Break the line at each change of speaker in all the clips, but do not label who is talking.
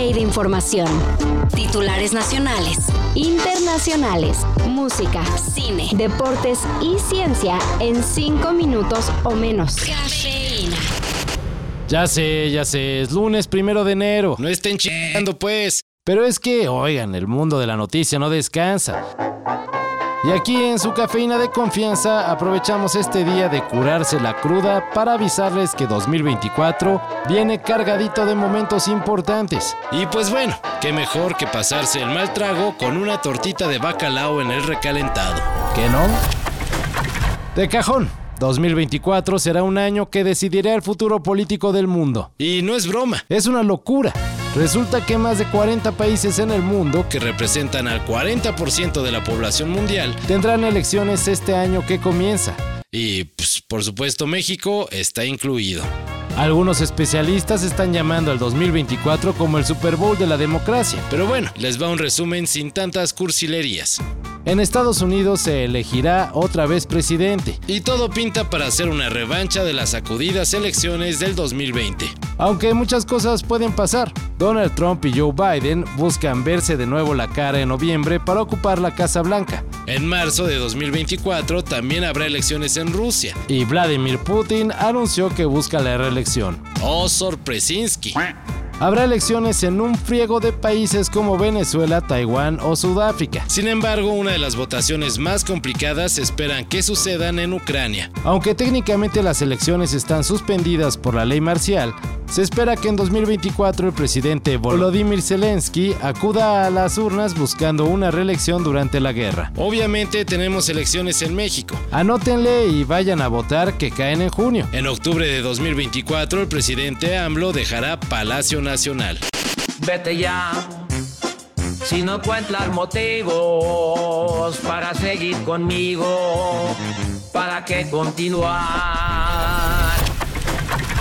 de información. Titulares nacionales, internacionales, música, cine, deportes y ciencia en 5 minutos o menos. Cafeína.
Ya sé, ya sé, es lunes primero de enero. No estén chingando, pues. Pero es que, oigan, el mundo de la noticia no descansa. Y aquí en su cafeína de confianza aprovechamos este día de curarse la cruda para avisarles que 2024 viene cargadito de momentos importantes. Y pues bueno, qué mejor que pasarse el mal trago con una tortita de bacalao en el recalentado. ¿Qué no? De cajón. 2024 será un año que decidirá el futuro político del mundo. Y no es broma, es una locura. Resulta que más de 40 países en el mundo, que representan al 40% de la población mundial, tendrán elecciones este año que comienza. Y, pues, por supuesto, México está incluido. Algunos especialistas están llamando al 2024 como el Super Bowl de la democracia. Pero bueno, les va un resumen sin tantas cursilerías. En Estados Unidos se elegirá otra vez presidente y todo pinta para hacer una revancha de las sacudidas elecciones del 2020. Aunque muchas cosas pueden pasar. Donald Trump y Joe Biden buscan verse de nuevo la cara en noviembre para ocupar la Casa Blanca. En marzo de 2024 también habrá elecciones en Rusia y Vladimir Putin anunció que busca la reelección. ¡Oh, sorpresinski! Habrá elecciones en un friego de países como Venezuela, Taiwán o Sudáfrica. Sin embargo, una de las votaciones más complicadas esperan que sucedan en Ucrania. Aunque técnicamente las elecciones están suspendidas por la ley marcial, se espera que en 2024 el presidente Volodymyr Zelensky acuda a las urnas buscando una reelección durante la guerra. Obviamente tenemos elecciones en México. Anótenle y vayan a votar que caen en junio. En octubre de 2024 el presidente AMLO dejará Palacio Nacional.
Vete ya. Si no encuentras motivos para seguir conmigo, ¿para qué continuar?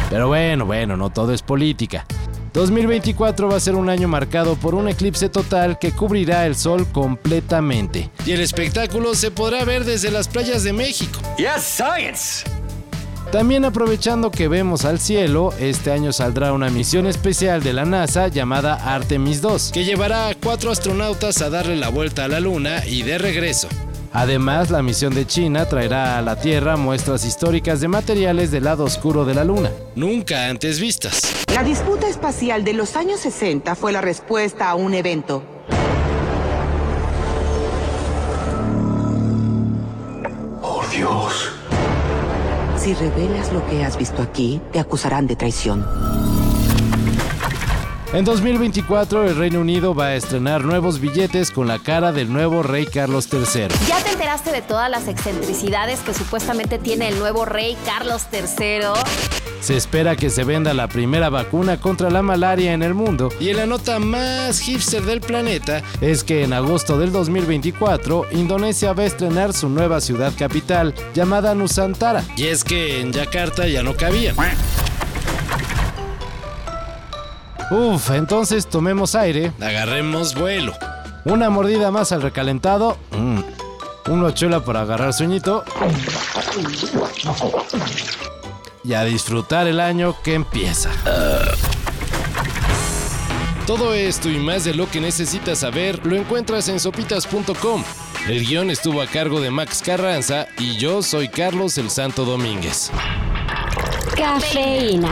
Pero bueno, bueno, no todo es política. 2024 va a ser un año marcado por un eclipse total que cubrirá el sol completamente. Y el espectáculo se podrá ver desde las playas de México.
Yes, science.
También aprovechando que vemos al cielo, este año saldrá una misión especial de la NASA llamada Artemis 2, que llevará a cuatro astronautas a darle la vuelta a la Luna y de regreso. Además, la misión de China traerá a la Tierra muestras históricas de materiales del lado oscuro de la Luna, nunca antes vistas.
La disputa espacial de los años 60 fue la respuesta a un evento.
Oh Dios.
Si revelas lo que has visto aquí, te acusarán de traición.
En 2024 el Reino Unido va a estrenar nuevos billetes con la cara del nuevo rey Carlos III.
¿Ya te enteraste de todas las excentricidades que supuestamente tiene el nuevo rey Carlos III?
Se espera que se venda la primera vacuna contra la malaria en el mundo y en la nota más hipster del planeta es que en agosto del 2024 Indonesia va a estrenar su nueva ciudad capital llamada Nusantara. Y es que en Yakarta ya no cabía. Uf, entonces tomemos aire, agarremos vuelo. Una mordida más al recalentado. Mm. Una chula para agarrar sueñito. Y a disfrutar el año que empieza. Todo esto y más de lo que necesitas saber lo encuentras en sopitas.com. El guion estuvo a cargo de Max Carranza y yo soy Carlos el Santo Domínguez.
Cafeína.